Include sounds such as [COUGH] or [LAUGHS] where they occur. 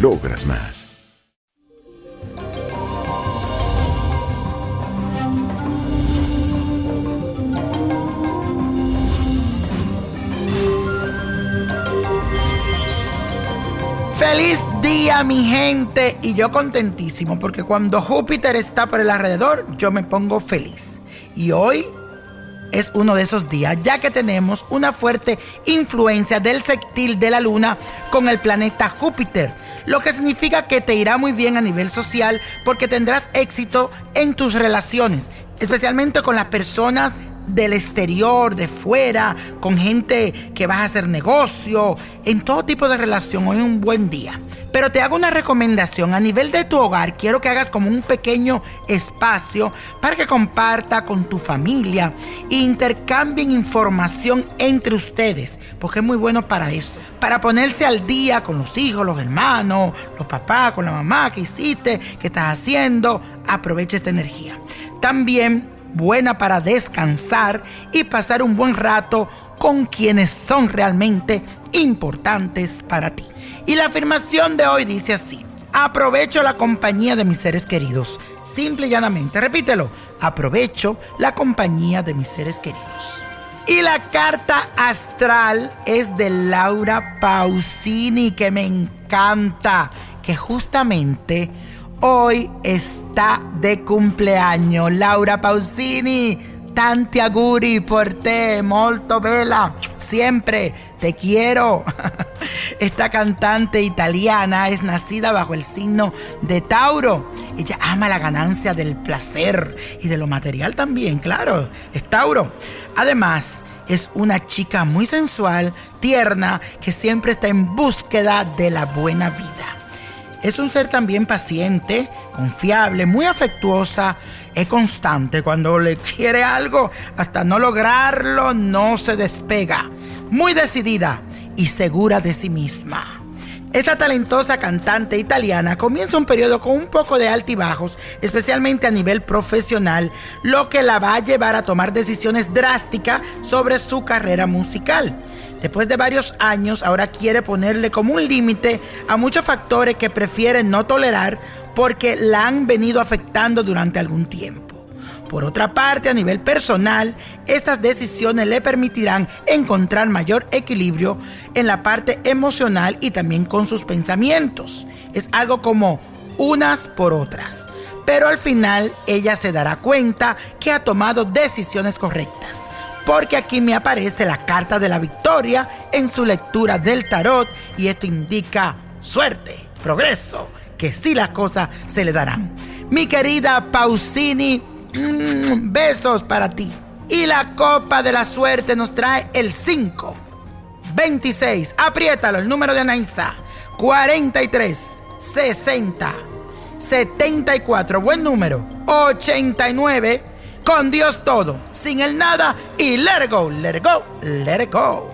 logras más. Feliz día mi gente y yo contentísimo porque cuando Júpiter está por el alrededor yo me pongo feliz. Y hoy es uno de esos días ya que tenemos una fuerte influencia del sextil de la luna con el planeta Júpiter. Lo que significa que te irá muy bien a nivel social porque tendrás éxito en tus relaciones, especialmente con las personas del exterior, de fuera, con gente que vas a hacer negocio, en todo tipo de relación. Hoy es un buen día. Pero te hago una recomendación. A nivel de tu hogar, quiero que hagas como un pequeño espacio para que comparta con tu familia e intercambien información entre ustedes, porque es muy bueno para esto. Para ponerse al día con los hijos, los hermanos, los papás, con la mamá, que hiciste, qué estás haciendo. Aprovecha esta energía. También buena para descansar y pasar un buen rato con quienes son realmente importantes para ti. Y la afirmación de hoy dice así, aprovecho la compañía de mis seres queridos. Simple y llanamente, repítelo, aprovecho la compañía de mis seres queridos. Y la carta astral es de Laura Pausini, que me encanta, que justamente hoy está de cumpleaños. Laura Pausini, tanti auguri por te, molto bella, siempre te quiero. [LAUGHS] Esta cantante italiana es nacida bajo el signo de Tauro. Ella ama la ganancia del placer y de lo material también, claro, es Tauro. Además, es una chica muy sensual, tierna, que siempre está en búsqueda de la buena vida. Es un ser también paciente, confiable, muy afectuosa, es constante. Cuando le quiere algo, hasta no lograrlo, no se despega. Muy decidida y segura de sí misma. Esta talentosa cantante italiana comienza un periodo con un poco de altibajos, especialmente a nivel profesional, lo que la va a llevar a tomar decisiones drásticas sobre su carrera musical. Después de varios años, ahora quiere ponerle como un límite a muchos factores que prefiere no tolerar porque la han venido afectando durante algún tiempo. Por otra parte, a nivel personal, estas decisiones le permitirán encontrar mayor equilibrio en la parte emocional y también con sus pensamientos. Es algo como unas por otras. Pero al final ella se dará cuenta que ha tomado decisiones correctas porque aquí me aparece la carta de la victoria en su lectura del tarot y esto indica suerte, progreso, que sí las cosas se le darán. Mi querida Pausini, mm, besos para ti. Y la copa de la suerte nos trae el 5, 26, apriétalo, el número de Anaísa, 43, 60, 74, buen número, 89, con Dios todo, sin el nada y let go, let go, let go.